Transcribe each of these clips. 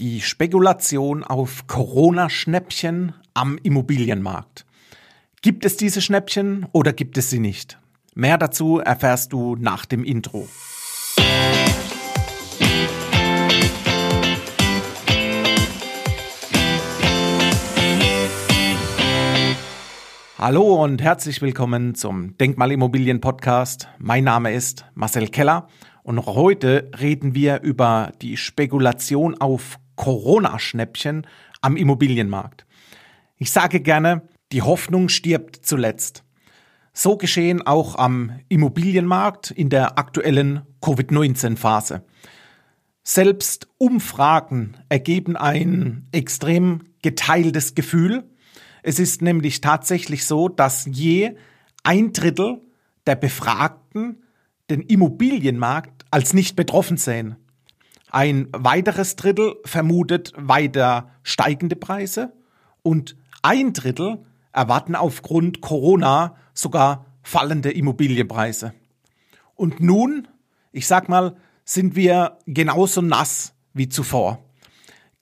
Die Spekulation auf Corona-Schnäppchen am Immobilienmarkt. Gibt es diese Schnäppchen oder gibt es sie nicht? Mehr dazu erfährst du nach dem Intro. Hallo und herzlich willkommen zum Denkmalimmobilien Podcast. Mein Name ist Marcel Keller und heute reden wir über die Spekulation auf Corona-Schnäppchen am Immobilienmarkt. Ich sage gerne, die Hoffnung stirbt zuletzt. So geschehen auch am Immobilienmarkt in der aktuellen Covid-19-Phase. Selbst Umfragen ergeben ein extrem geteiltes Gefühl. Es ist nämlich tatsächlich so, dass je ein Drittel der Befragten den Immobilienmarkt als nicht betroffen sehen. Ein weiteres Drittel vermutet weiter steigende Preise und ein Drittel erwarten aufgrund Corona sogar fallende Immobilienpreise. Und nun, ich sag mal, sind wir genauso nass wie zuvor.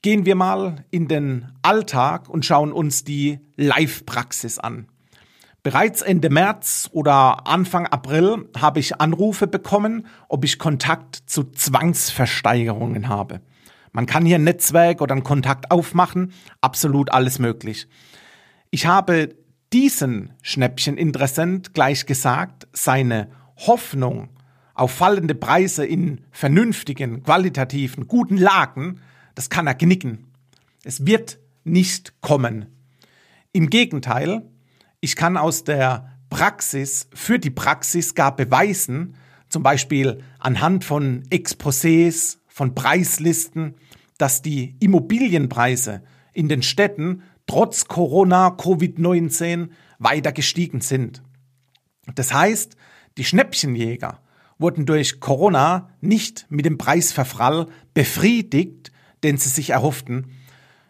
Gehen wir mal in den Alltag und schauen uns die Live-Praxis an. Bereits Ende März oder Anfang April habe ich Anrufe bekommen, ob ich Kontakt zu Zwangsversteigerungen habe. Man kann hier ein Netzwerk oder einen Kontakt aufmachen, absolut alles möglich. Ich habe diesen Schnäppcheninteressent gleich gesagt, seine Hoffnung auf fallende Preise in vernünftigen, qualitativen, guten Lagen, das kann er knicken. Es wird nicht kommen. Im Gegenteil, ich kann aus der Praxis für die Praxis gar beweisen, zum Beispiel anhand von Exposés, von Preislisten, dass die Immobilienpreise in den Städten trotz Corona, Covid-19 weiter gestiegen sind. Das heißt, die Schnäppchenjäger wurden durch Corona nicht mit dem Preisverfall befriedigt, den sie sich erhofften.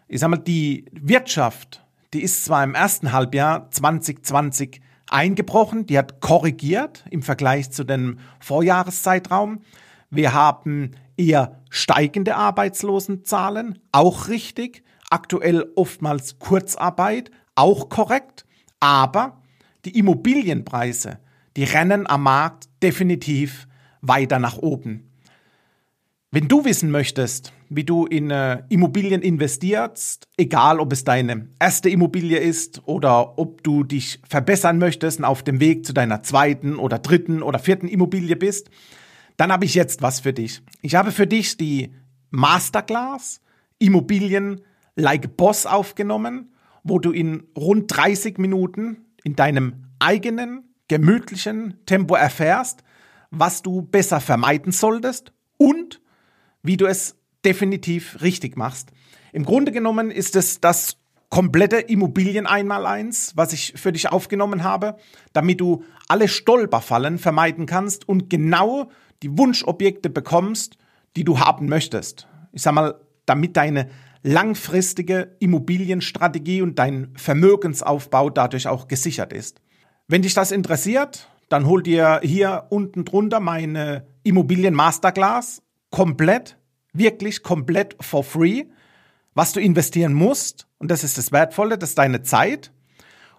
Ich sag mal, die Wirtschaft die ist zwar im ersten Halbjahr 2020 eingebrochen, die hat korrigiert im Vergleich zu dem Vorjahreszeitraum. Wir haben eher steigende Arbeitslosenzahlen, auch richtig. Aktuell oftmals Kurzarbeit, auch korrekt. Aber die Immobilienpreise, die rennen am Markt definitiv weiter nach oben. Wenn du wissen möchtest, wie du in äh, Immobilien investierst, egal ob es deine erste Immobilie ist oder ob du dich verbessern möchtest und auf dem Weg zu deiner zweiten oder dritten oder vierten Immobilie bist, dann habe ich jetzt was für dich. Ich habe für dich die Masterclass Immobilien like Boss aufgenommen, wo du in rund 30 Minuten in deinem eigenen, gemütlichen Tempo erfährst, was du besser vermeiden solltest und wie du es definitiv richtig machst. Im Grunde genommen ist es das komplette Immobilien einmal eins, was ich für dich aufgenommen habe, damit du alle Stolperfallen vermeiden kannst und genau die Wunschobjekte bekommst, die du haben möchtest. Ich sag mal, damit deine langfristige Immobilienstrategie und dein Vermögensaufbau dadurch auch gesichert ist. Wenn dich das interessiert, dann hol dir hier unten drunter meine Immobilien Masterclass komplett, wirklich komplett for free. Was du investieren musst, und das ist das Wertvolle, das ist deine Zeit.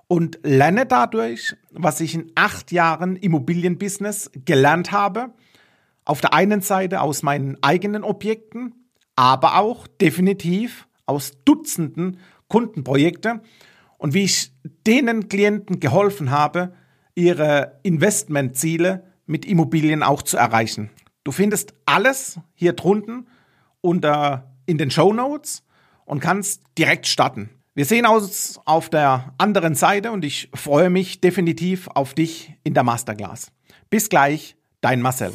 Und lerne dadurch, was ich in acht Jahren Immobilienbusiness gelernt habe. Auf der einen Seite aus meinen eigenen Objekten, aber auch definitiv aus Dutzenden Kundenprojekte und wie ich denen Klienten geholfen habe, ihre Investmentziele mit Immobilien auch zu erreichen. Du findest alles hier drunten unter in den Show Notes und kannst direkt starten. Wir sehen uns auf der anderen Seite und ich freue mich definitiv auf dich in der Masterclass. Bis gleich, dein Marcel.